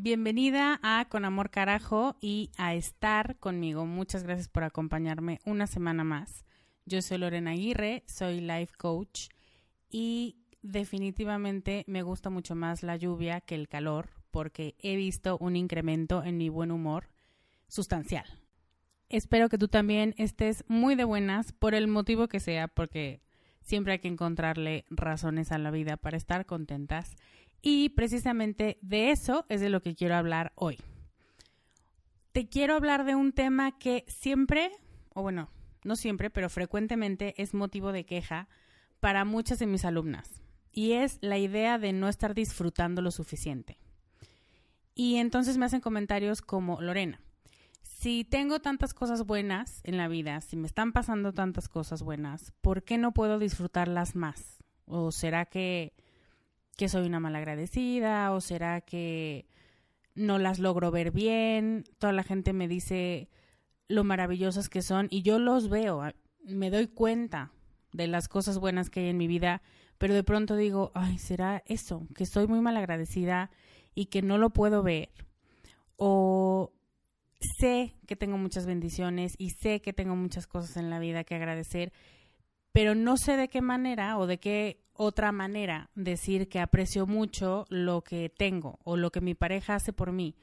Bienvenida a Con Amor Carajo y a estar conmigo. Muchas gracias por acompañarme una semana más. Yo soy Lorena Aguirre, soy life coach y definitivamente me gusta mucho más la lluvia que el calor porque he visto un incremento en mi buen humor sustancial. Espero que tú también estés muy de buenas por el motivo que sea, porque siempre hay que encontrarle razones a la vida para estar contentas y precisamente de eso es de lo que quiero hablar hoy. Te quiero hablar de un tema que siempre, o bueno, no siempre, pero frecuentemente es motivo de queja para muchas de mis alumnas. Y es la idea de no estar disfrutando lo suficiente. Y entonces me hacen comentarios como, Lorena, si tengo tantas cosas buenas en la vida, si me están pasando tantas cosas buenas, ¿por qué no puedo disfrutarlas más? ¿O será que que soy una malagradecida o será que no las logro ver bien. Toda la gente me dice lo maravillosas que son y yo los veo, me doy cuenta de las cosas buenas que hay en mi vida, pero de pronto digo, ay, será eso, que soy muy malagradecida y que no lo puedo ver. O sé que tengo muchas bendiciones y sé que tengo muchas cosas en la vida que agradecer, pero no sé de qué manera o de qué otra manera decir que aprecio mucho lo que tengo o lo que mi pareja hace por mí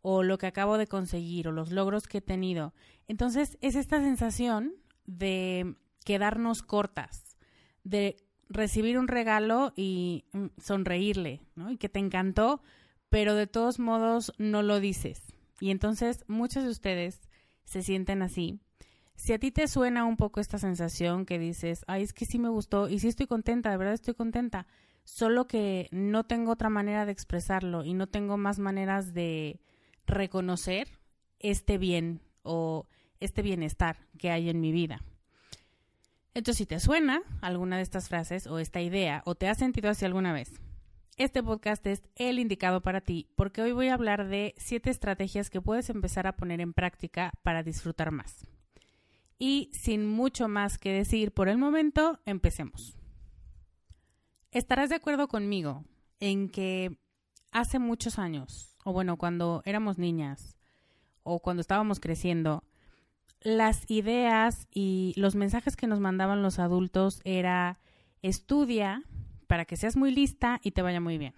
o lo que acabo de conseguir o los logros que he tenido. Entonces es esta sensación de quedarnos cortas, de recibir un regalo y mm, sonreírle, ¿no? Y que te encantó, pero de todos modos no lo dices. Y entonces muchos de ustedes se sienten así si a ti te suena un poco esta sensación que dices, ay, es que sí me gustó y sí estoy contenta, de verdad estoy contenta, solo que no tengo otra manera de expresarlo y no tengo más maneras de reconocer este bien o este bienestar que hay en mi vida. Entonces, si te suena alguna de estas frases o esta idea o te has sentido así alguna vez, este podcast es el indicado para ti porque hoy voy a hablar de siete estrategias que puedes empezar a poner en práctica para disfrutar más. Y sin mucho más que decir por el momento, empecemos. Estarás de acuerdo conmigo en que hace muchos años, o bueno, cuando éramos niñas, o cuando estábamos creciendo, las ideas y los mensajes que nos mandaban los adultos era estudia para que seas muy lista y te vaya muy bien.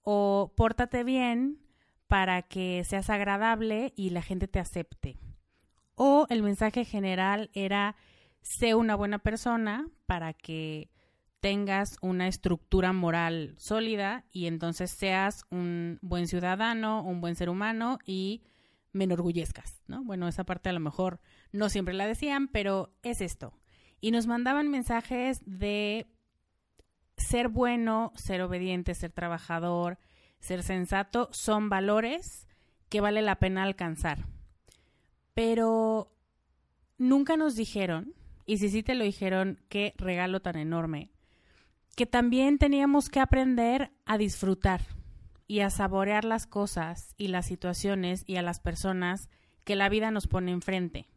o pórtate bien para que seas agradable y la gente te acepte. O el mensaje general era sé una buena persona para que tengas una estructura moral sólida y entonces seas un buen ciudadano, un buen ser humano y me enorgullezcas, ¿no? Bueno, esa parte a lo mejor no siempre la decían, pero es esto. Y nos mandaban mensajes de ser bueno, ser obediente, ser trabajador, ser sensato, son valores que vale la pena alcanzar. Pero nunca nos dijeron, y si sí te lo dijeron, qué regalo tan enorme, que también teníamos que aprender a disfrutar y a saborear las cosas y las situaciones y a las personas que la vida nos pone enfrente.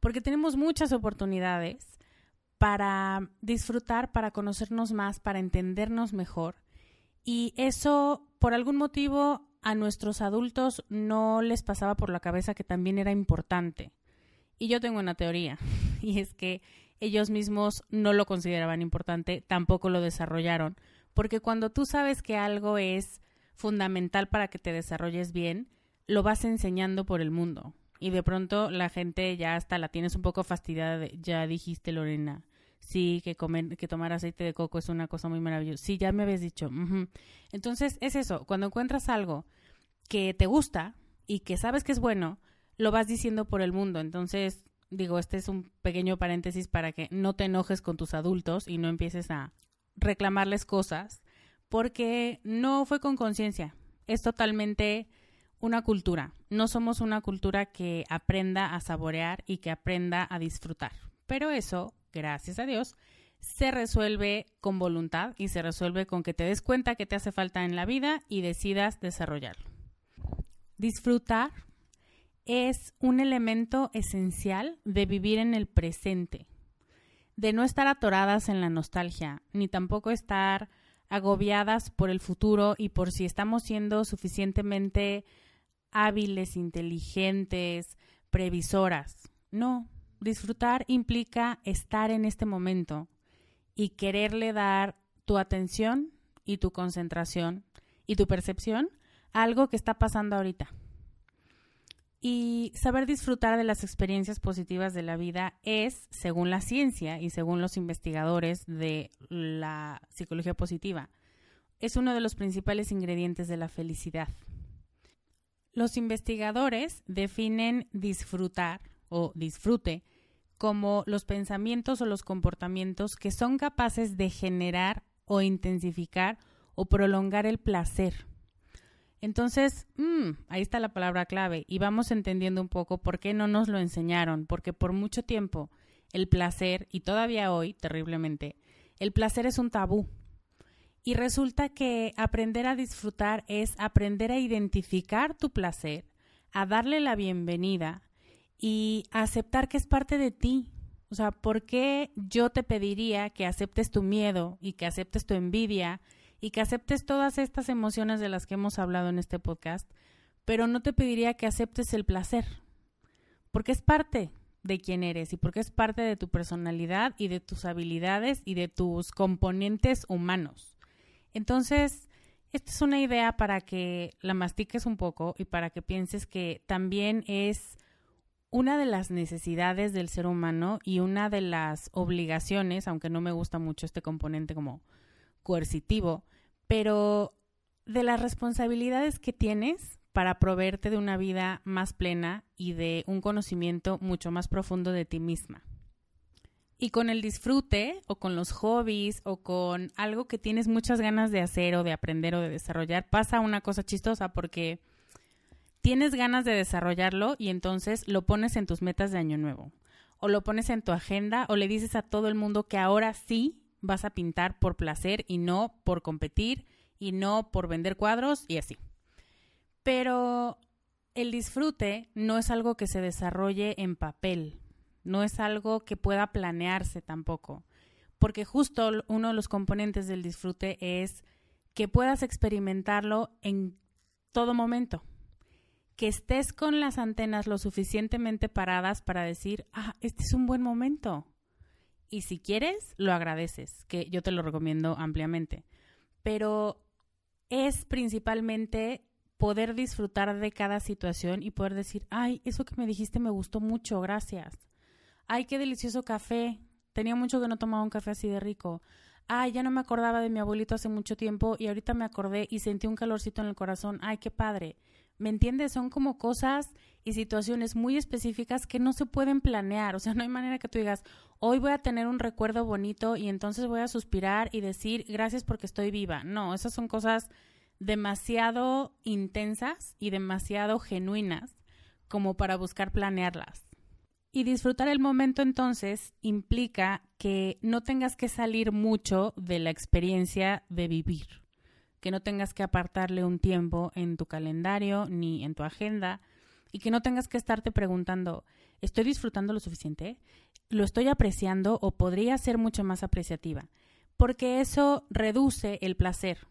Porque tenemos muchas oportunidades para disfrutar, para conocernos más, para entendernos mejor. Y eso, por algún motivo, a nuestros adultos no les pasaba por la cabeza que también era importante. Y yo tengo una teoría, y es que ellos mismos no lo consideraban importante, tampoco lo desarrollaron, porque cuando tú sabes que algo es fundamental para que te desarrolles bien, lo vas enseñando por el mundo. Y de pronto la gente ya hasta la tienes un poco fastidiada de, ya dijiste Lorena, sí, que, comer, que tomar aceite de coco es una cosa muy maravillosa. Sí, ya me habías dicho. Entonces es eso, cuando encuentras algo que te gusta y que sabes que es bueno, lo vas diciendo por el mundo. Entonces, digo, este es un pequeño paréntesis para que no te enojes con tus adultos y no empieces a reclamarles cosas, porque no fue con conciencia, es totalmente una cultura. No somos una cultura que aprenda a saborear y que aprenda a disfrutar. Pero eso, gracias a Dios, se resuelve con voluntad y se resuelve con que te des cuenta que te hace falta en la vida y decidas desarrollarlo. Disfrutar es un elemento esencial de vivir en el presente, de no estar atoradas en la nostalgia, ni tampoco estar agobiadas por el futuro y por si estamos siendo suficientemente hábiles, inteligentes, previsoras. No, disfrutar implica estar en este momento y quererle dar tu atención y tu concentración y tu percepción a algo que está pasando ahorita. Y saber disfrutar de las experiencias positivas de la vida es, según la ciencia y según los investigadores de la psicología positiva, es uno de los principales ingredientes de la felicidad. Los investigadores definen disfrutar o disfrute como los pensamientos o los comportamientos que son capaces de generar o intensificar o prolongar el placer entonces, mm, ahí está la palabra clave y vamos entendiendo un poco por qué no nos lo enseñaron, porque por mucho tiempo el placer, y todavía hoy, terriblemente, el placer es un tabú. Y resulta que aprender a disfrutar es aprender a identificar tu placer, a darle la bienvenida y aceptar que es parte de ti. O sea, ¿por qué yo te pediría que aceptes tu miedo y que aceptes tu envidia y que aceptes todas estas emociones de las que hemos hablado en este podcast, pero no te pediría que aceptes el placer, porque es parte de quién eres y porque es parte de tu personalidad y de tus habilidades y de tus componentes humanos. Entonces, esta es una idea para que la mastiques un poco y para que pienses que también es una de las necesidades del ser humano y una de las obligaciones, aunque no me gusta mucho este componente como coercitivo, pero de las responsabilidades que tienes para proveerte de una vida más plena y de un conocimiento mucho más profundo de ti misma. Y con el disfrute o con los hobbies o con algo que tienes muchas ganas de hacer o de aprender o de desarrollar, pasa una cosa chistosa porque tienes ganas de desarrollarlo y entonces lo pones en tus metas de año nuevo o lo pones en tu agenda o le dices a todo el mundo que ahora sí vas a pintar por placer y no por competir y no por vender cuadros y así. Pero el disfrute no es algo que se desarrolle en papel, no es algo que pueda planearse tampoco, porque justo uno de los componentes del disfrute es que puedas experimentarlo en todo momento, que estés con las antenas lo suficientemente paradas para decir, ah, este es un buen momento, y si quieres, lo agradeces, que yo te lo recomiendo ampliamente. Pero es principalmente poder disfrutar de cada situación y poder decir, ay, eso que me dijiste me gustó mucho, gracias. Ay, qué delicioso café. Tenía mucho que no tomaba un café así de rico. Ay, ya no me acordaba de mi abuelito hace mucho tiempo y ahorita me acordé y sentí un calorcito en el corazón. Ay, qué padre. ¿Me entiendes? Son como cosas y situaciones muy específicas que no se pueden planear. O sea, no hay manera que tú digas, hoy voy a tener un recuerdo bonito y entonces voy a suspirar y decir gracias porque estoy viva. No, esas son cosas demasiado intensas y demasiado genuinas como para buscar planearlas. Y disfrutar el momento entonces implica que no tengas que salir mucho de la experiencia de vivir que no tengas que apartarle un tiempo en tu calendario ni en tu agenda y que no tengas que estarte preguntando, ¿estoy disfrutando lo suficiente? ¿Lo estoy apreciando o podría ser mucho más apreciativa? Porque eso reduce el placer.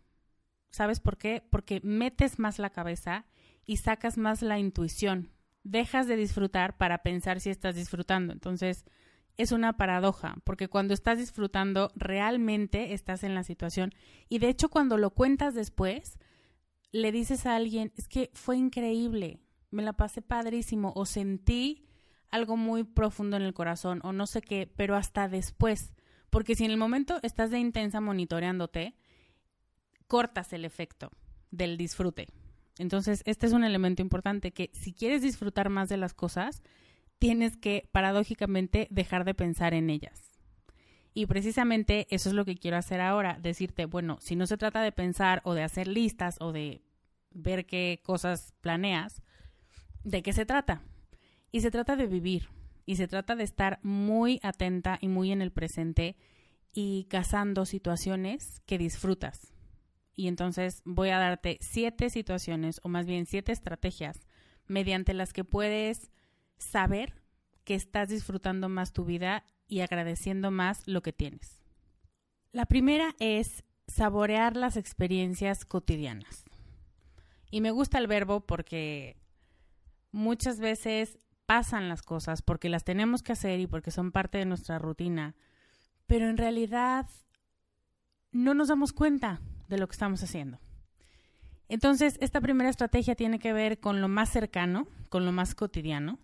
¿Sabes por qué? Porque metes más la cabeza y sacas más la intuición. Dejas de disfrutar para pensar si estás disfrutando. Entonces, es una paradoja, porque cuando estás disfrutando, realmente estás en la situación. Y de hecho, cuando lo cuentas después, le dices a alguien, es que fue increíble, me la pasé padrísimo, o sentí algo muy profundo en el corazón, o no sé qué, pero hasta después. Porque si en el momento estás de intensa monitoreándote, cortas el efecto del disfrute. Entonces, este es un elemento importante que si quieres disfrutar más de las cosas, tienes que, paradójicamente, dejar de pensar en ellas. Y precisamente eso es lo que quiero hacer ahora, decirte, bueno, si no se trata de pensar o de hacer listas o de ver qué cosas planeas, ¿de qué se trata? Y se trata de vivir, y se trata de estar muy atenta y muy en el presente y cazando situaciones que disfrutas. Y entonces voy a darte siete situaciones, o más bien siete estrategias, mediante las que puedes saber que estás disfrutando más tu vida y agradeciendo más lo que tienes. La primera es saborear las experiencias cotidianas. Y me gusta el verbo porque muchas veces pasan las cosas porque las tenemos que hacer y porque son parte de nuestra rutina, pero en realidad no nos damos cuenta de lo que estamos haciendo. Entonces, esta primera estrategia tiene que ver con lo más cercano, con lo más cotidiano,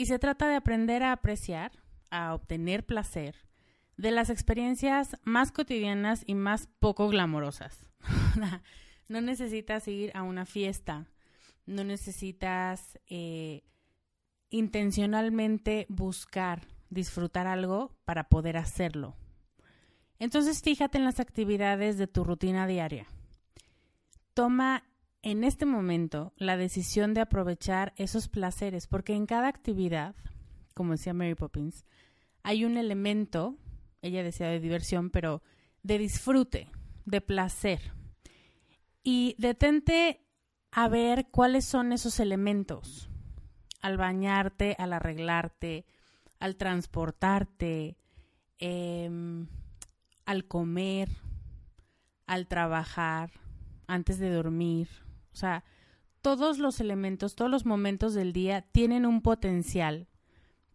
y se trata de aprender a apreciar, a obtener placer de las experiencias más cotidianas y más poco glamorosas. no necesitas ir a una fiesta, no necesitas eh, intencionalmente buscar disfrutar algo para poder hacerlo. Entonces fíjate en las actividades de tu rutina diaria. Toma en este momento la decisión de aprovechar esos placeres, porque en cada actividad, como decía Mary Poppins, hay un elemento, ella decía de diversión, pero de disfrute, de placer. Y detente a ver cuáles son esos elementos al bañarte, al arreglarte, al transportarte, em, al comer, al trabajar, antes de dormir, sea, todos los elementos, todos los momentos del día tienen un potencial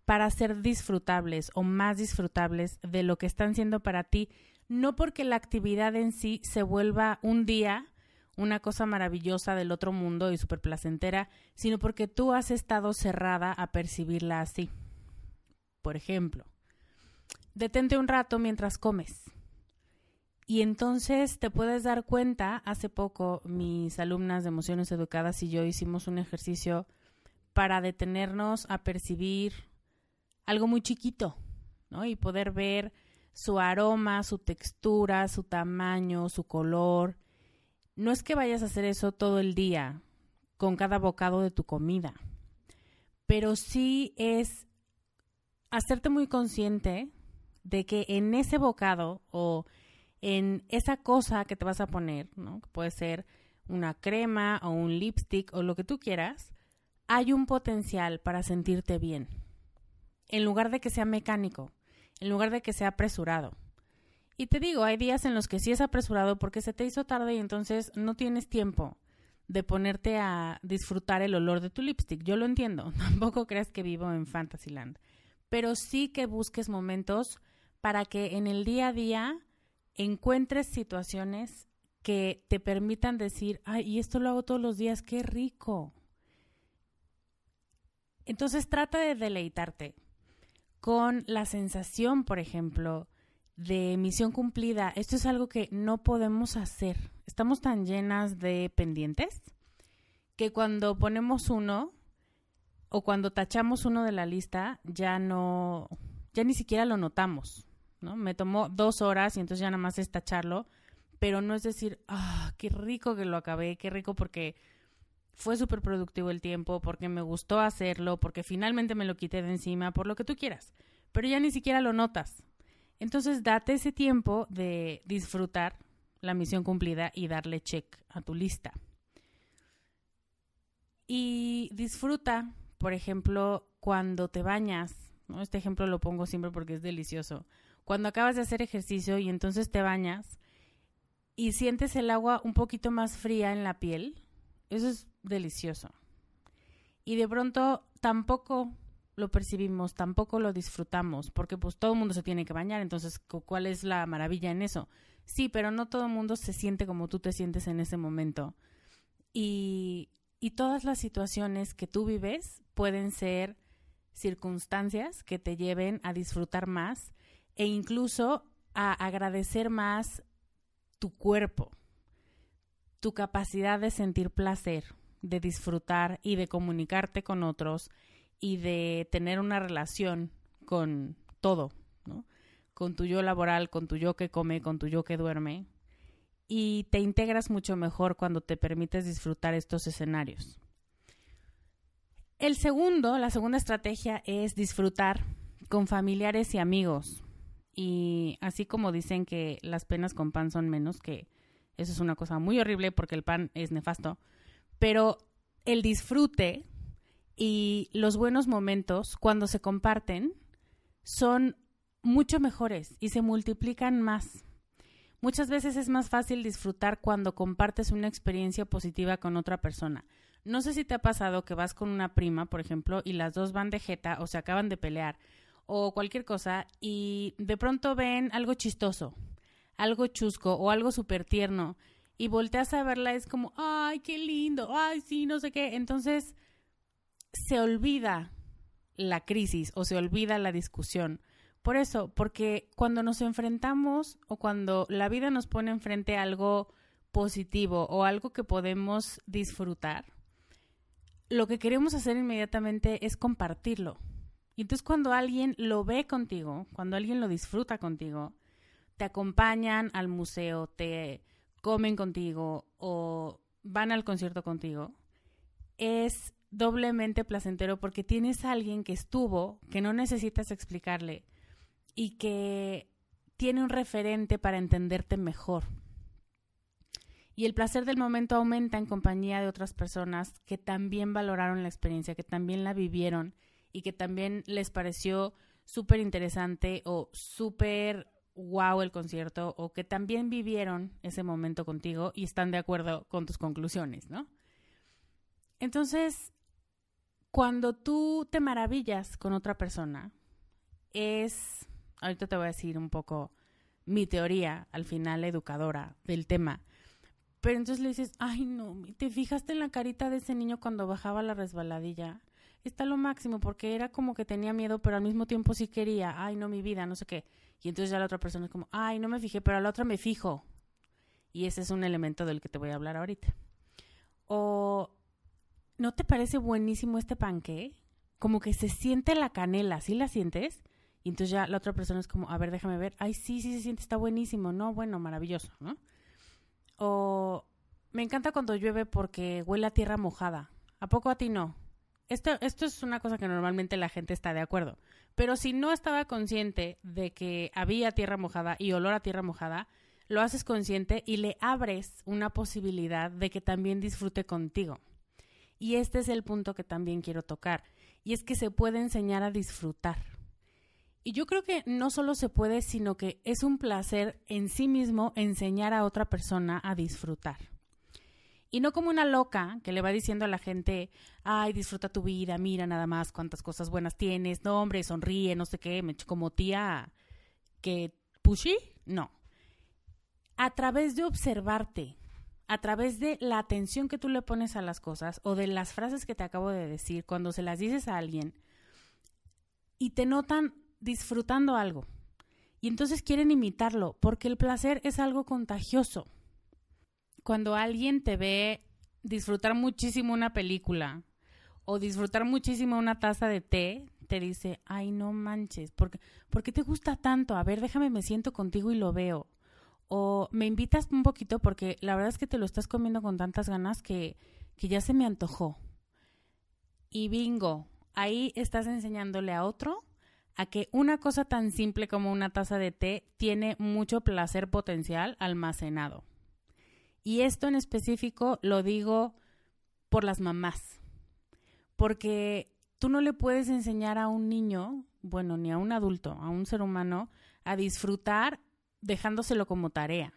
para ser disfrutables o más disfrutables de lo que están siendo para ti, no porque la actividad en sí se vuelva un día una cosa maravillosa del otro mundo y súper placentera, sino porque tú has estado cerrada a percibirla así. Por ejemplo, detente un rato mientras comes. Y entonces te puedes dar cuenta, hace poco mis alumnas de emociones educadas y yo hicimos un ejercicio para detenernos a percibir algo muy chiquito, ¿no? Y poder ver su aroma, su textura, su tamaño, su color. No es que vayas a hacer eso todo el día, con cada bocado de tu comida, pero sí es hacerte muy consciente de que en ese bocado o en esa cosa que te vas a poner, ¿no? Que puede ser una crema o un lipstick o lo que tú quieras, hay un potencial para sentirte bien. En lugar de que sea mecánico, en lugar de que sea apresurado. Y te digo, hay días en los que sí es apresurado porque se te hizo tarde y entonces no tienes tiempo de ponerte a disfrutar el olor de tu lipstick. Yo lo entiendo, tampoco creas que vivo en Fantasyland, pero sí que busques momentos para que en el día a día encuentres situaciones que te permitan decir, ay, y esto lo hago todos los días, qué rico. Entonces trata de deleitarte con la sensación, por ejemplo, de misión cumplida. Esto es algo que no podemos hacer. Estamos tan llenas de pendientes que cuando ponemos uno o cuando tachamos uno de la lista ya no, ya ni siquiera lo notamos, Me tomó dos horas y entonces ya nada más es tacharlo, pero no es decir, ah, qué rico que lo acabé, qué rico porque fue súper productivo el tiempo, porque me gustó hacerlo, porque finalmente me lo quité de encima, por lo que tú quieras, pero ya ni siquiera lo notas. Entonces date ese tiempo de disfrutar la misión cumplida y darle check a tu lista. Y disfruta, por ejemplo, cuando te bañas. Este ejemplo lo pongo siempre porque es delicioso. Cuando acabas de hacer ejercicio y entonces te bañas y sientes el agua un poquito más fría en la piel, eso es delicioso. Y de pronto tampoco lo percibimos, tampoco lo disfrutamos, porque pues todo el mundo se tiene que bañar, entonces ¿cuál es la maravilla en eso? Sí, pero no todo el mundo se siente como tú te sientes en ese momento. Y, y todas las situaciones que tú vives pueden ser circunstancias que te lleven a disfrutar más e incluso a agradecer más tu cuerpo, tu capacidad de sentir placer, de disfrutar y de comunicarte con otros y de tener una relación con todo, ¿no? Con tu yo laboral, con tu yo que come, con tu yo que duerme. Y te integras mucho mejor cuando te permites disfrutar estos escenarios. El segundo, la segunda estrategia es disfrutar con familiares y amigos. Y así como dicen que las penas con pan son menos, que eso es una cosa muy horrible porque el pan es nefasto, pero el disfrute y los buenos momentos, cuando se comparten, son mucho mejores y se multiplican más. Muchas veces es más fácil disfrutar cuando compartes una experiencia positiva con otra persona. No sé si te ha pasado que vas con una prima, por ejemplo, y las dos van de jeta o se acaban de pelear o cualquier cosa y de pronto ven algo chistoso, algo chusco o algo súper tierno y volteas a verla es como, ay, qué lindo, ay, sí, no sé qué. Entonces se olvida la crisis o se olvida la discusión. Por eso, porque cuando nos enfrentamos o cuando la vida nos pone enfrente algo positivo o algo que podemos disfrutar, lo que queremos hacer inmediatamente es compartirlo. Y entonces cuando alguien lo ve contigo, cuando alguien lo disfruta contigo, te acompañan al museo, te comen contigo o van al concierto contigo, es doblemente placentero porque tienes a alguien que estuvo, que no necesitas explicarle y que tiene un referente para entenderte mejor. Y el placer del momento aumenta en compañía de otras personas que también valoraron la experiencia, que también la vivieron y que también les pareció súper interesante o súper wow el concierto o que también vivieron ese momento contigo y están de acuerdo con tus conclusiones, ¿no? Entonces, cuando tú te maravillas con otra persona, es, ahorita te voy a decir un poco mi teoría, al final educadora del tema, pero entonces le dices, ay no, ¿te fijaste en la carita de ese niño cuando bajaba la resbaladilla? Está lo máximo, porque era como que tenía miedo, pero al mismo tiempo sí quería, ay no, mi vida, no sé qué. Y entonces ya la otra persona es como, ay, no me fijé, pero a la otra me fijo. Y ese es un elemento del que te voy a hablar ahorita. O ¿no te parece buenísimo este panque? Como que se siente la canela, ¿sí la sientes? Y entonces ya la otra persona es como, a ver, déjame ver. Ay, sí, sí se siente, está buenísimo. No, bueno, maravilloso, ¿no? O me encanta cuando llueve porque huele a tierra mojada. ¿A poco a ti no? Esto, esto es una cosa que normalmente la gente está de acuerdo. Pero si no estaba consciente de que había tierra mojada y olor a tierra mojada, lo haces consciente y le abres una posibilidad de que también disfrute contigo. Y este es el punto que también quiero tocar, y es que se puede enseñar a disfrutar. Y yo creo que no solo se puede, sino que es un placer en sí mismo enseñar a otra persona a disfrutar. Y no como una loca que le va diciendo a la gente, ay, disfruta tu vida, mira nada más cuántas cosas buenas tienes, no hombre, sonríe, no sé qué, como tía que pushy, no. a través de observarte, a través de la atención que tú le pones a las cosas o de las frases que te acabo de decir cuando se las dices a alguien y te notan disfrutando algo. Y entonces quieren imitarlo porque el placer es algo contagioso. Cuando alguien te ve disfrutar muchísimo una película o disfrutar muchísimo una taza de té, te dice, ay, no manches, ¿por qué, ¿por qué te gusta tanto? A ver, déjame, me siento contigo y lo veo. O me invitas un poquito porque la verdad es que te lo estás comiendo con tantas ganas que, que ya se me antojó. Y bingo, ahí estás enseñándole a otro a que una cosa tan simple como una taza de té tiene mucho placer potencial almacenado. Y esto en específico lo digo por las mamás, porque tú no le puedes enseñar a un niño, bueno, ni a un adulto, a un ser humano, a disfrutar dejándoselo como tarea,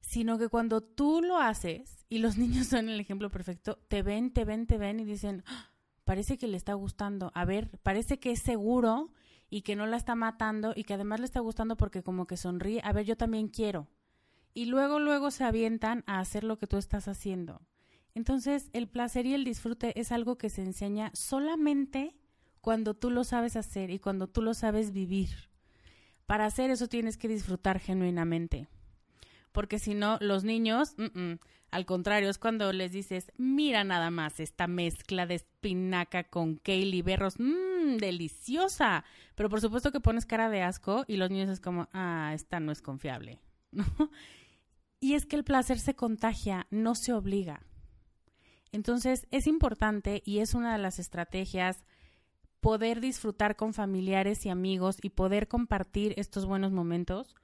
sino que cuando tú lo haces, y los niños son el ejemplo perfecto, te ven, te ven, te ven y dicen, ¡Ah! parece que le está gustando, a ver, parece que es seguro y que no la está matando y que además le está gustando porque como que sonríe, a ver, yo también quiero. Y luego, luego se avientan a hacer lo que tú estás haciendo. Entonces, el placer y el disfrute es algo que se enseña solamente cuando tú lo sabes hacer y cuando tú lo sabes vivir. Para hacer eso tienes que disfrutar genuinamente. Porque si no, los niños, al contrario, es cuando les dices, mira nada más esta mezcla de espinaca con kale y berros, mmm, deliciosa. Pero por supuesto que pones cara de asco y los niños es como, ah, esta no es confiable. Y es que el placer se contagia, no se obliga. Entonces es importante y es una de las estrategias poder disfrutar con familiares y amigos y poder compartir estos buenos momentos.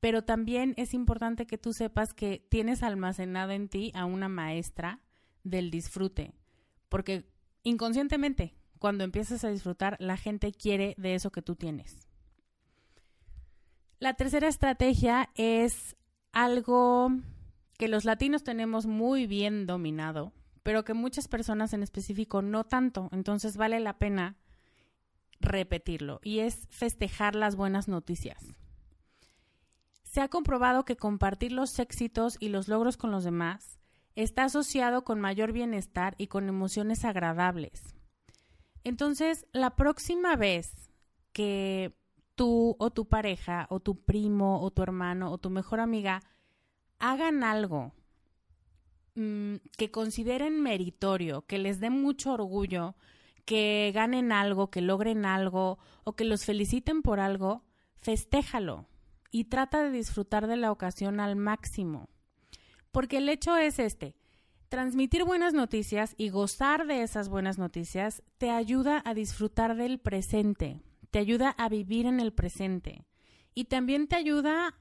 Pero también es importante que tú sepas que tienes almacenado en ti a una maestra del disfrute, porque inconscientemente, cuando empiezas a disfrutar, la gente quiere de eso que tú tienes. La tercera estrategia es algo que los latinos tenemos muy bien dominado, pero que muchas personas en específico no tanto. Entonces vale la pena repetirlo y es festejar las buenas noticias. Se ha comprobado que compartir los éxitos y los logros con los demás está asociado con mayor bienestar y con emociones agradables. Entonces, la próxima vez que tú o tu pareja o tu primo o tu hermano o tu mejor amiga hagan algo mm, que consideren meritorio, que les dé mucho orgullo, que ganen algo, que logren algo o que los feliciten por algo, festéjalo y trata de disfrutar de la ocasión al máximo. Porque el hecho es este, transmitir buenas noticias y gozar de esas buenas noticias te ayuda a disfrutar del presente, te ayuda a vivir en el presente y también te ayuda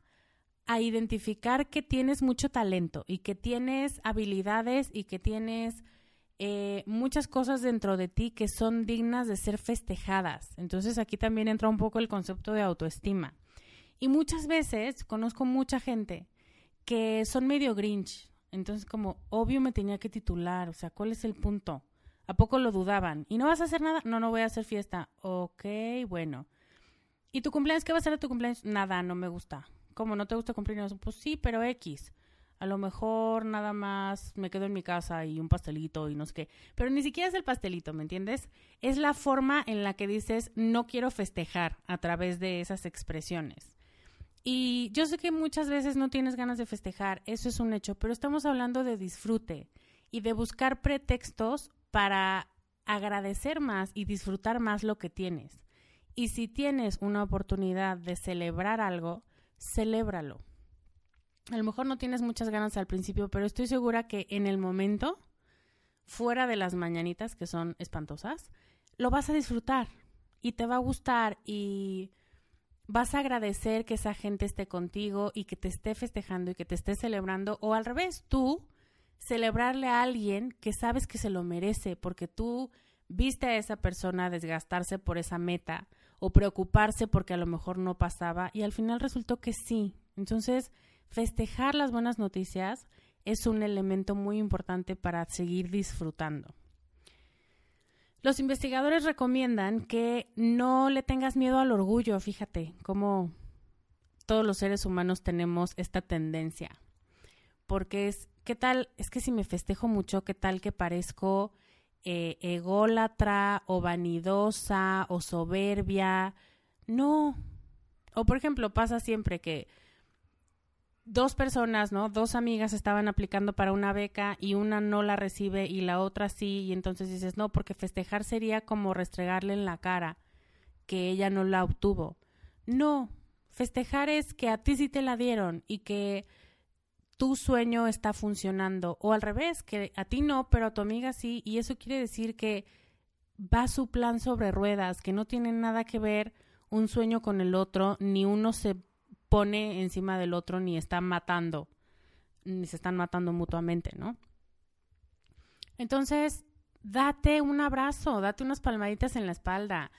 a identificar que tienes mucho talento y que tienes habilidades y que tienes eh, muchas cosas dentro de ti que son dignas de ser festejadas. Entonces aquí también entra un poco el concepto de autoestima. Y muchas veces conozco mucha gente que son medio grinch. Entonces como, obvio me tenía que titular, o sea, ¿cuál es el punto? ¿A poco lo dudaban? ¿Y no vas a hacer nada? No, no voy a hacer fiesta. Ok, bueno. ¿Y tu cumpleaños? ¿Qué va a ser de tu cumpleaños? Nada, no me gusta. ¿Cómo no te gusta cumpleaños? Pues sí, pero X. A lo mejor nada más me quedo en mi casa y un pastelito y no sé qué. Pero ni siquiera es el pastelito, ¿me entiendes? Es la forma en la que dices no quiero festejar a través de esas expresiones. Y yo sé que muchas veces no tienes ganas de festejar, eso es un hecho, pero estamos hablando de disfrute y de buscar pretextos para agradecer más y disfrutar más lo que tienes. Y si tienes una oportunidad de celebrar algo, celébralo. A lo mejor no tienes muchas ganas al principio, pero estoy segura que en el momento, fuera de las mañanitas que son espantosas, lo vas a disfrutar y te va a gustar y vas a agradecer que esa gente esté contigo y que te esté festejando y que te esté celebrando o al revés, tú celebrarle a alguien que sabes que se lo merece porque tú viste a esa persona desgastarse por esa meta o preocuparse porque a lo mejor no pasaba y al final resultó que sí. Entonces, festejar las buenas noticias es un elemento muy importante para seguir disfrutando. Los investigadores recomiendan que no le tengas miedo al orgullo, fíjate, cómo todos los seres humanos tenemos esta tendencia. Porque es, ¿qué tal? Es que si me festejo mucho, ¿qué tal que parezco eh, ególatra o vanidosa o soberbia? No. O por ejemplo, pasa siempre que dos personas, ¿no? Dos amigas estaban aplicando para una beca y una no la recibe y la otra sí, y entonces dices, no, porque festejar sería como restregarle en la cara que ella no la obtuvo. No, festejar es que a ti sí te la dieron y que tu sueño está funcionando, o al revés, que a ti no, pero a tu amiga sí, y eso quiere decir que va su plan sobre ruedas, que no tiene nada que ver un sueño con el otro, ni uno se pone encima del otro ni está matando, ni se están matando mutuamente, ¿no? Entonces, date un abrazo, date unas palmaditas en la espalda.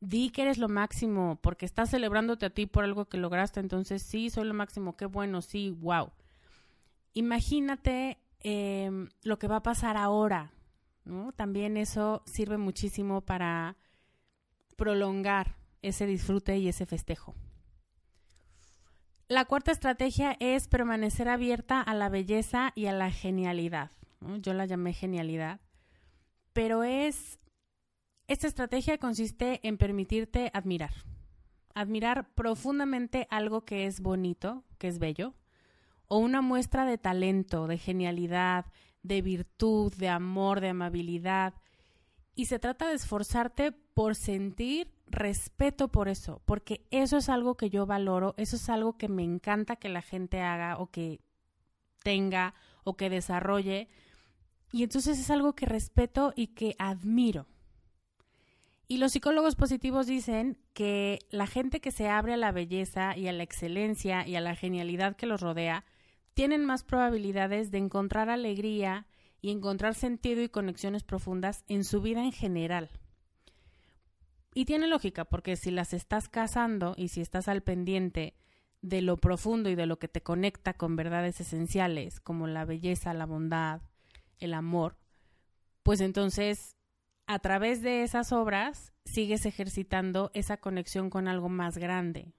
Di que eres lo máximo, porque estás celebrándote a ti por algo que lograste. Entonces, sí, soy lo máximo, qué bueno, sí, wow. Imagínate em, lo que va a pasar ahora. También eso sirve muchísimo para prolongar ese disfrute y ese festejo. La cuarta estrategia es permanecer abierta a la belleza y a la genialidad. Yo la llamé genialidad. Pero es. Esta estrategia consiste en permitirte admirar. Admirar profundamente algo que es bonito, que es bello, o una muestra de talento, de genialidad, de virtud, de amor, de amabilidad. Y se trata de esforzarte por sentir respeto por eso, porque eso es algo que yo valoro, eso es algo que me encanta que la gente haga o que tenga o que desarrolle. Y entonces es algo que respeto y que admiro. Y los psicólogos positivos dicen que la gente que se abre a la belleza y a la excelencia y a la genialidad que los rodea, tienen más probabilidades de encontrar alegría y encontrar sentido y conexiones profundas en su vida en general. Y tiene lógica, porque si las estás casando y si estás al pendiente de lo profundo y de lo que te conecta con verdades esenciales, como la belleza, la bondad, el amor, pues entonces a través de esas obras sigues ejercitando esa conexión con algo más grande.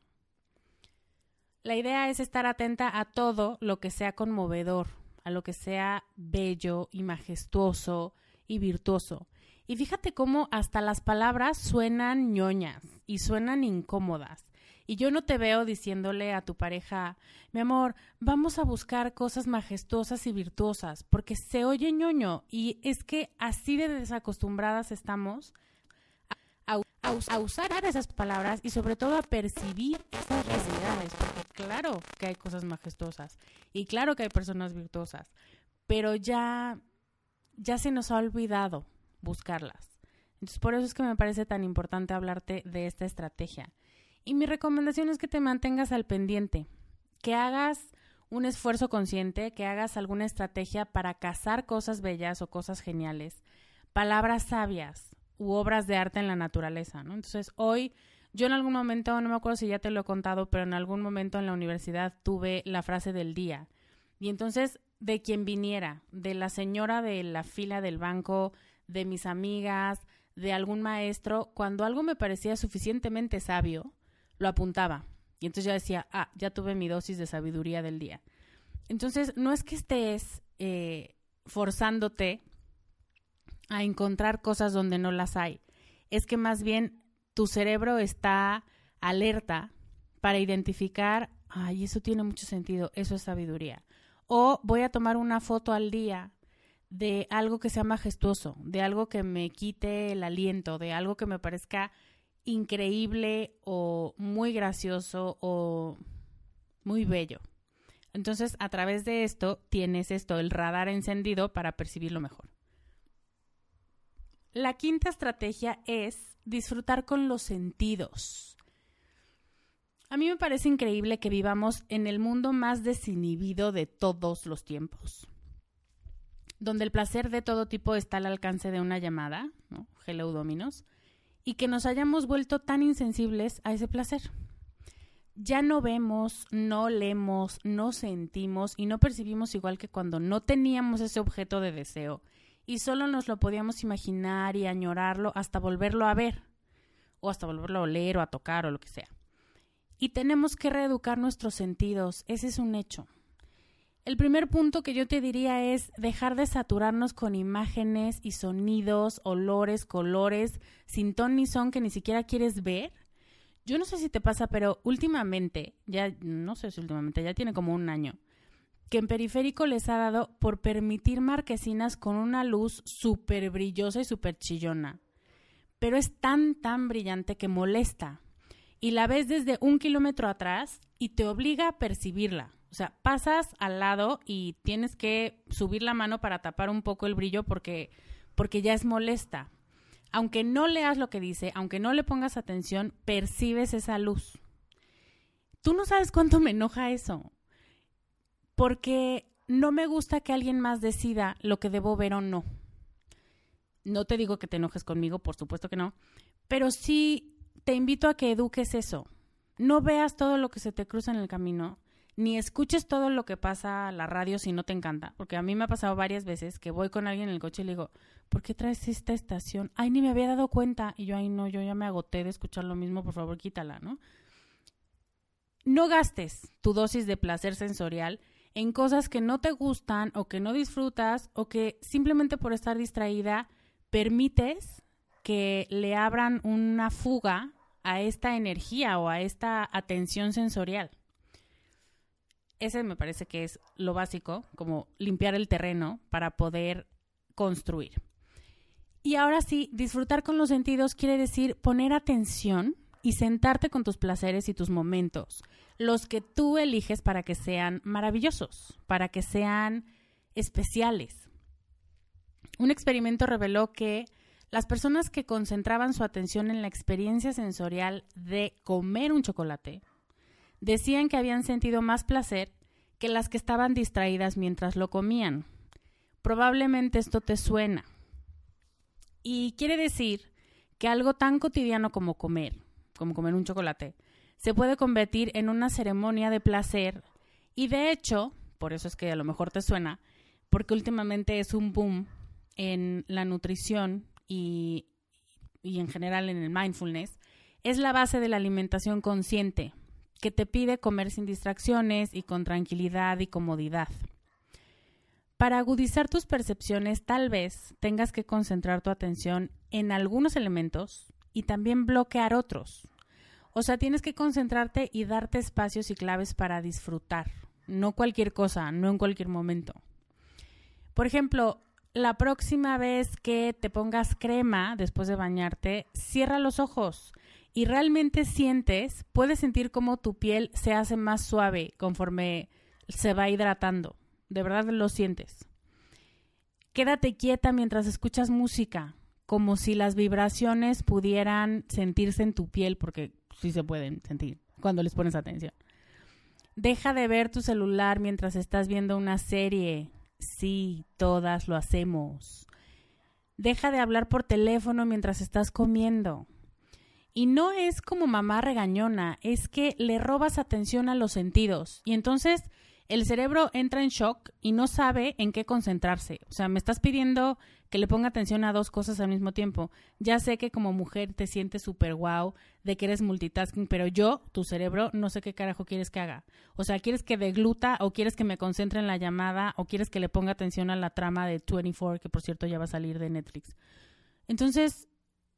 La idea es estar atenta a todo lo que sea conmovedor, a lo que sea bello y majestuoso y virtuoso, y fíjate cómo hasta las palabras suenan ñoñas y suenan incómodas. Y yo no te veo diciéndole a tu pareja, mi amor, vamos a buscar cosas majestuosas y virtuosas, porque se oye ñoño y es que así de desacostumbradas estamos a, usar esas palabras y sobre todo a percibir esas realidades, claro que hay cosas majestuosas y claro que hay personas virtuosas, pero ya, ya se nos ha olvidado buscarlas. Entonces, por eso es que me parece tan importante hablarte de esta estrategia. Y mi recomendación es que te mantengas al pendiente, que hagas un esfuerzo consciente, que hagas alguna estrategia para cazar cosas bellas o cosas geniales, palabras sabias u obras de arte en la naturaleza. Entonces, hoy yo en algún momento, no me acuerdo si ya te lo he contado, pero en algún momento en la universidad tuve la frase del día. Y entonces, de quien viniera, de la señora de la fila del banco, de mis amigas, de algún maestro, cuando algo me parecía suficientemente sabio, lo apuntaba. Y entonces ya decía, ah, ya tuve mi dosis de sabiduría del día. Entonces, no es que estés eh, forzándote a encontrar cosas donde no las hay. Es que más bien tu cerebro está alerta para identificar, ay, eso tiene mucho sentido, eso es sabiduría. O voy a tomar una foto al día de algo que sea majestuoso, de algo que me quite el aliento, de algo que me parezca increíble o muy gracioso o muy bello. Entonces, a través de esto tienes esto, el radar encendido para percibirlo mejor. La quinta estrategia es disfrutar con los sentidos. A mí me parece increíble que vivamos en el mundo más desinhibido de todos los tiempos donde el placer de todo tipo está al alcance de una llamada, ¿no? Hello Dominos, y que nos hayamos vuelto tan insensibles a ese placer. Ya no vemos, no leemos, no sentimos y no percibimos igual que cuando no teníamos ese objeto de deseo y solo nos lo podíamos imaginar y añorarlo hasta volverlo a ver o hasta volverlo a oler o a tocar o lo que sea. y tenemos que reeducar nuestros sentidos. Ese es un hecho. El primer punto que yo te diría es dejar de saturarnos con imágenes y sonidos, olores, colores, sin ton ni son que ni siquiera quieres ver. Yo no sé si te pasa, pero últimamente, ya no sé si últimamente, ya tiene como un año, que en periférico les ha dado por permitir marquesinas con una luz súper brillosa y súper chillona. Pero es tan, tan brillante que molesta. Y la ves desde un kilómetro atrás y te obliga a percibirla. O sea, pasas al lado y tienes que subir la mano para tapar un poco el brillo porque, porque ya es molesta. Aunque no leas lo que dice, aunque no le pongas atención, percibes esa luz. Tú no sabes cuánto me enoja eso. Porque no me gusta que alguien más decida lo que debo ver o no. No te digo que te enojes conmigo, por supuesto que no, pero sí te invito a que eduques eso. No veas todo lo que se te cruza en el camino ni escuches todo lo que pasa a la radio si no te encanta, porque a mí me ha pasado varias veces que voy con alguien en el coche y le digo, ¿por qué traes esta estación? Ay, ni me había dado cuenta. Y yo, ay, no, yo ya me agoté de escuchar lo mismo, por favor, quítala, ¿no? No gastes tu dosis de placer sensorial en cosas que no te gustan o que no disfrutas o que simplemente por estar distraída permites que le abran una fuga a esta energía o a esta atención sensorial ese me parece que es lo básico, como limpiar el terreno para poder construir. Y ahora sí, disfrutar con los sentidos quiere decir poner atención y sentarte con tus placeres y tus momentos, los que tú eliges para que sean maravillosos, para que sean especiales. Un experimento reveló que las personas que concentraban su atención en la experiencia sensorial de comer un chocolate decían que habían sentido más placer que las que estaban distraídas mientras lo comían. Probablemente esto te suena. Y quiere decir que algo tan cotidiano como comer, como comer un chocolate, se puede convertir en una ceremonia de placer y de hecho, por eso es que a lo mejor te suena, porque últimamente es un boom en la nutrición y, y en general en el mindfulness, es la base de la alimentación consciente, que te pide comer sin distracciones y con tranquilidad y comodidad. Para agudizar tus percepciones, tal vez tengas que concentrar tu atención en algunos elementos y también bloquear otros. O sea, tienes que concentrarte y darte espacios y claves para disfrutar, no cualquier cosa, no en cualquier momento. Por ejemplo, la próxima vez que te pongas crema después de bañarte, cierra los ojos y realmente sientes, puedes sentir cómo tu piel se hace más suave conforme se va hidratando. De verdad lo sientes. Quédate quieta mientras escuchas música, como si las vibraciones pudieran sentirse en tu piel, porque sí se pueden sentir cuando les pones atención. Deja de ver tu celular mientras estás viendo una serie. Sí, todas lo hacemos. Deja de hablar por teléfono mientras estás comiendo. Y no es como mamá regañona, es que le robas atención a los sentidos. Y entonces el cerebro entra en shock y no sabe en qué concentrarse. O sea, me estás pidiendo que le ponga atención a dos cosas al mismo tiempo. Ya sé que como mujer te sientes súper wow de que eres multitasking, pero yo, tu cerebro, no sé qué carajo quieres que haga. O sea, ¿quieres que degluta o quieres que me concentre en la llamada o quieres que le ponga atención a la trama de 24, que por cierto ya va a salir de Netflix? Entonces,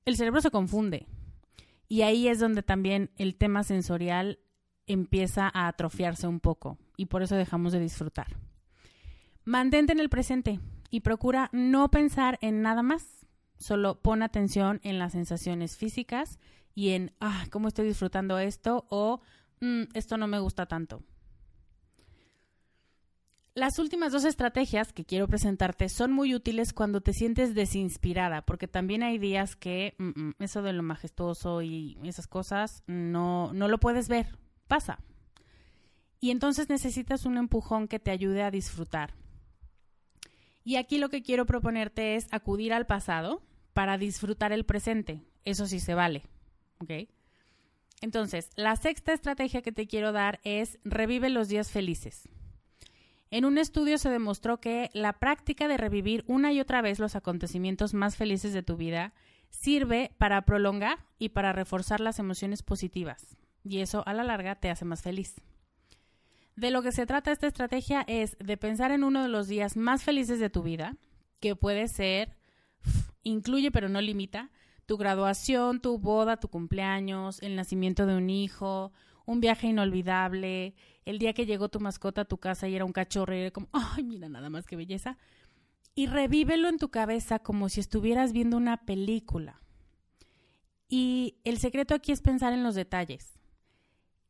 el cerebro se confunde. Y ahí es donde también el tema sensorial empieza a atrofiarse un poco y por eso dejamos de disfrutar. Mantente en el presente y procura no pensar en nada más. Solo pon atención en las sensaciones físicas y en, ah, ¿cómo estoy disfrutando esto? o mm, esto no me gusta tanto. Las últimas dos estrategias que quiero presentarte son muy útiles cuando te sientes desinspirada, porque también hay días que mm, mm, eso de lo majestuoso y esas cosas no, no lo puedes ver, pasa. Y entonces necesitas un empujón que te ayude a disfrutar. Y aquí lo que quiero proponerte es acudir al pasado para disfrutar el presente. Eso sí se vale. ¿Ok? Entonces, la sexta estrategia que te quiero dar es revive los días felices. En un estudio se demostró que la práctica de revivir una y otra vez los acontecimientos más felices de tu vida sirve para prolongar y para reforzar las emociones positivas. Y eso a la larga te hace más feliz. De lo que se trata esta estrategia es de pensar en uno de los días más felices de tu vida, que puede ser, incluye pero no limita, tu graduación, tu boda, tu cumpleaños, el nacimiento de un hijo, un viaje inolvidable, el día que llegó tu mascota a tu casa y era un cachorro y era como, ay, mira nada más que belleza. Y revívelo en tu cabeza como si estuvieras viendo una película. Y el secreto aquí es pensar en los detalles.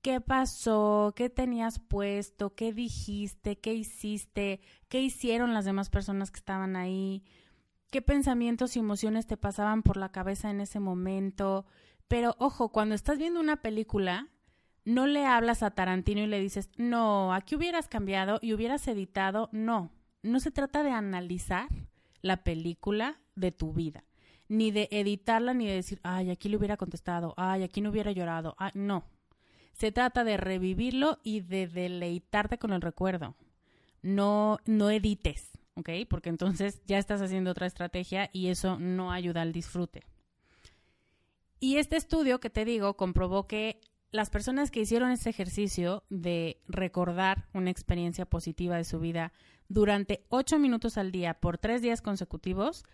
¿Qué pasó? ¿Qué tenías puesto? ¿Qué dijiste? ¿Qué hiciste? ¿Qué hicieron las demás personas que estaban ahí? ¿Qué pensamientos y emociones te pasaban por la cabeza en ese momento? Pero ojo, cuando estás viendo una película, no le hablas a Tarantino y le dices, no, aquí hubieras cambiado y hubieras editado. No, no se trata de analizar la película de tu vida, ni de editarla, ni de decir, ay, aquí le hubiera contestado, ay, aquí no hubiera llorado. no, se trata de revivirlo y de deleitarte con el recuerdo. No, no edites, ¿ok? Porque entonces ya estás haciendo otra estrategia y eso no ayuda al disfrute. Y este estudio que te digo comprobó que las personas que hicieron este ejercicio de recordar una experiencia positiva de su vida durante ocho minutos al día por tres días consecutivos,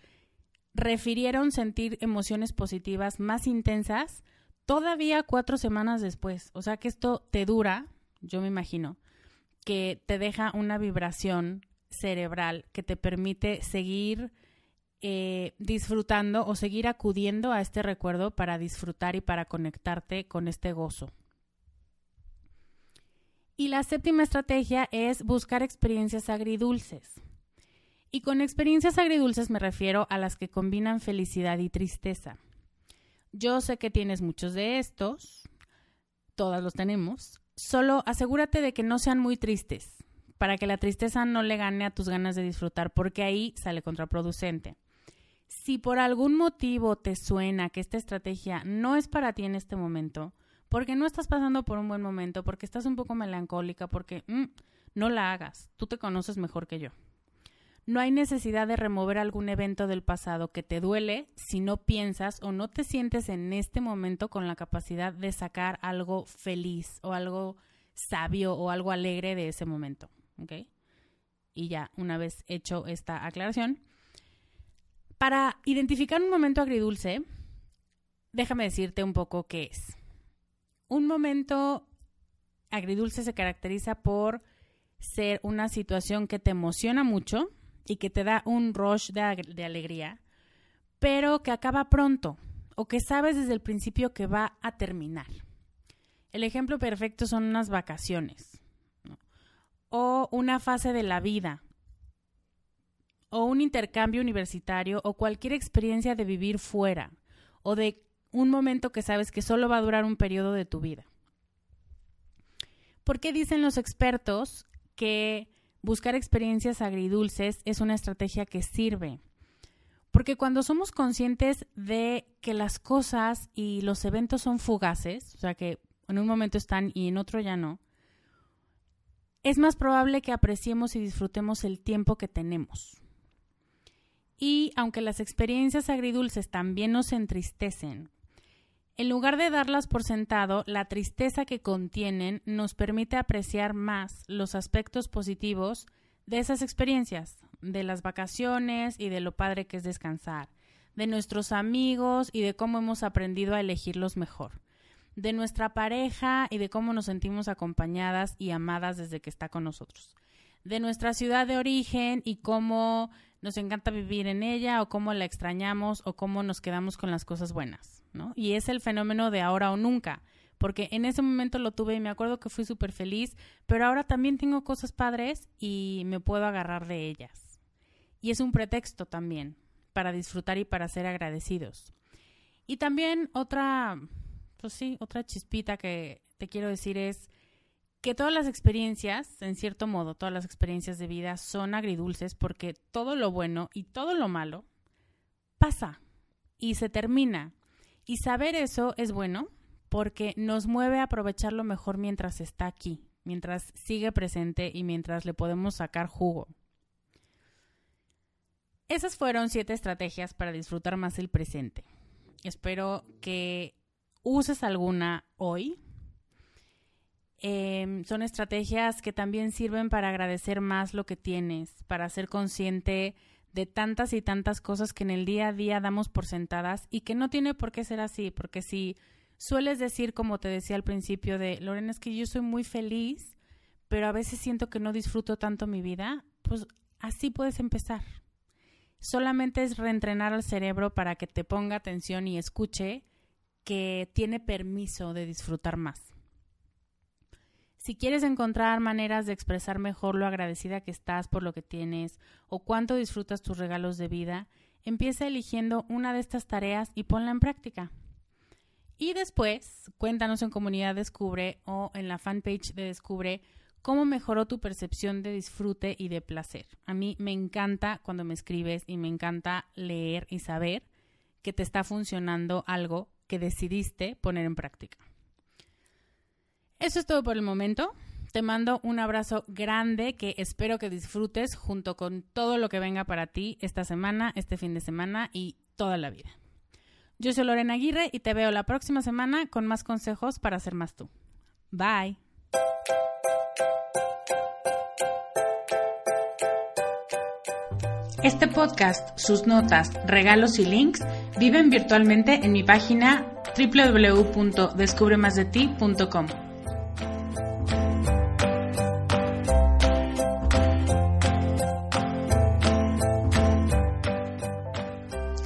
refirieron sentir emociones positivas más intensas todavía cuatro semanas después. O sea que esto te dura, yo me imagino, que te deja una vibración cerebral que te permite seguir eh, disfrutando o seguir acudiendo a este recuerdo para disfrutar y para conectarte con este gozo. Y la séptima estrategia es buscar experiencias agridulces. Y con experiencias agridulces me refiero a las que combinan felicidad y tristeza. Yo sé que tienes muchos de estos, todas los tenemos, solo asegúrate de que no sean muy tristes, para que la tristeza no le gane a tus ganas de disfrutar, porque ahí sale contraproducente. Si por algún motivo te suena que esta estrategia no es para ti en este momento, porque no estás pasando por un buen momento, porque estás un poco melancólica, porque mm, no la hagas, tú te conoces mejor que yo. No hay necesidad de remover algún evento del pasado que te duele si no piensas o no te sientes en este momento con la capacidad de sacar algo feliz o algo sabio o algo alegre de ese momento. ¿Ok? Y ya, una vez hecho esta aclaración, para identificar un momento agridulce, déjame decirte un poco qué es. Un momento agridulce se caracteriza por ser una situación que te emociona mucho, y que te da un rush de, alegría, pero que acaba pronto o que sabes desde el principio que va a terminar. El ejemplo perfecto son unas vacaciones o una fase de la vida o un intercambio universitario o cualquier experiencia de vivir fuera o de un momento que sabes que solo va a durar un periodo de tu vida. ¿Por qué dicen los expertos que buscar experiencias agridulces es una estrategia que sirve. Porque cuando somos conscientes de que las cosas y los eventos son fugaces, o sea que en un momento están y en otro ya no, es más probable que apreciemos y disfrutemos el tiempo que tenemos. Y aunque las experiencias agridulces también nos entristecen, en lugar de darlas por sentado, la tristeza que contienen nos permite apreciar más los aspectos positivos de esas experiencias, de las vacaciones y de lo padre que es descansar, de nuestros amigos y de cómo hemos aprendido a elegirlos mejor, de nuestra pareja y de cómo nos sentimos acompañadas y amadas desde que está con nosotros, de nuestra ciudad de origen y cómo nos encanta vivir en ella o cómo la extrañamos o cómo nos quedamos con las cosas buenas ¿no? Y es el fenómeno de ahora o nunca, porque en ese momento lo tuve y me acuerdo que fui súper feliz, pero ahora también tengo cosas padres y me puedo agarrar de ellas. Y es un pretexto también para disfrutar y para ser agradecidos. Y también otra, pues sí, otra chispita que te quiero decir es que todas las experiencias, en cierto modo, todas las experiencias de vida son agridulces porque todo lo bueno y todo lo malo pasa y se termina y saber eso es bueno porque nos mueve a aprovecharlo mejor mientras está aquí, mientras sigue presente y mientras le podemos sacar jugo. Esas fueron siete estrategias para disfrutar más el presente. Espero que uses alguna hoy Em, son estrategias que también sirven para agradecer más lo que tienes, para ser consciente de tantas y tantas cosas que en el día a día damos por sentadas y que no tiene por qué ser así, porque si sueles decir, como te decía al principio, de Lorena, es que yo soy muy feliz, pero a veces siento que no disfruto tanto mi vida, pues así puedes empezar. Solamente es reentrenar al cerebro para que te ponga atención y escuche que tiene permiso de disfrutar más. Si quieres encontrar maneras de expresar mejor lo agradecida que estás por lo que tienes o cuánto disfrutas tus regalos de vida, empieza eligiendo una de estas tareas y ponla en práctica. Y después, cuéntanos en Comunidad Descubre o en la fanpage de Descubre cómo mejoró tu percepción de disfrute y de placer. A mí me encanta cuando me escribes y me encanta leer y saber que te está funcionando algo que decidiste poner en práctica. Eso es todo por el momento. Te mando un abrazo grande que espero que disfrutes junto con todo lo que venga para ti esta semana, este fin de semana y toda la vida. Yo soy Lorena Aguirre y te veo la próxima semana con más consejos para ser más tú. Bye. Este podcast, sus notas, regalos y links viven virtualmente en mi página www.descubremasdeti.com.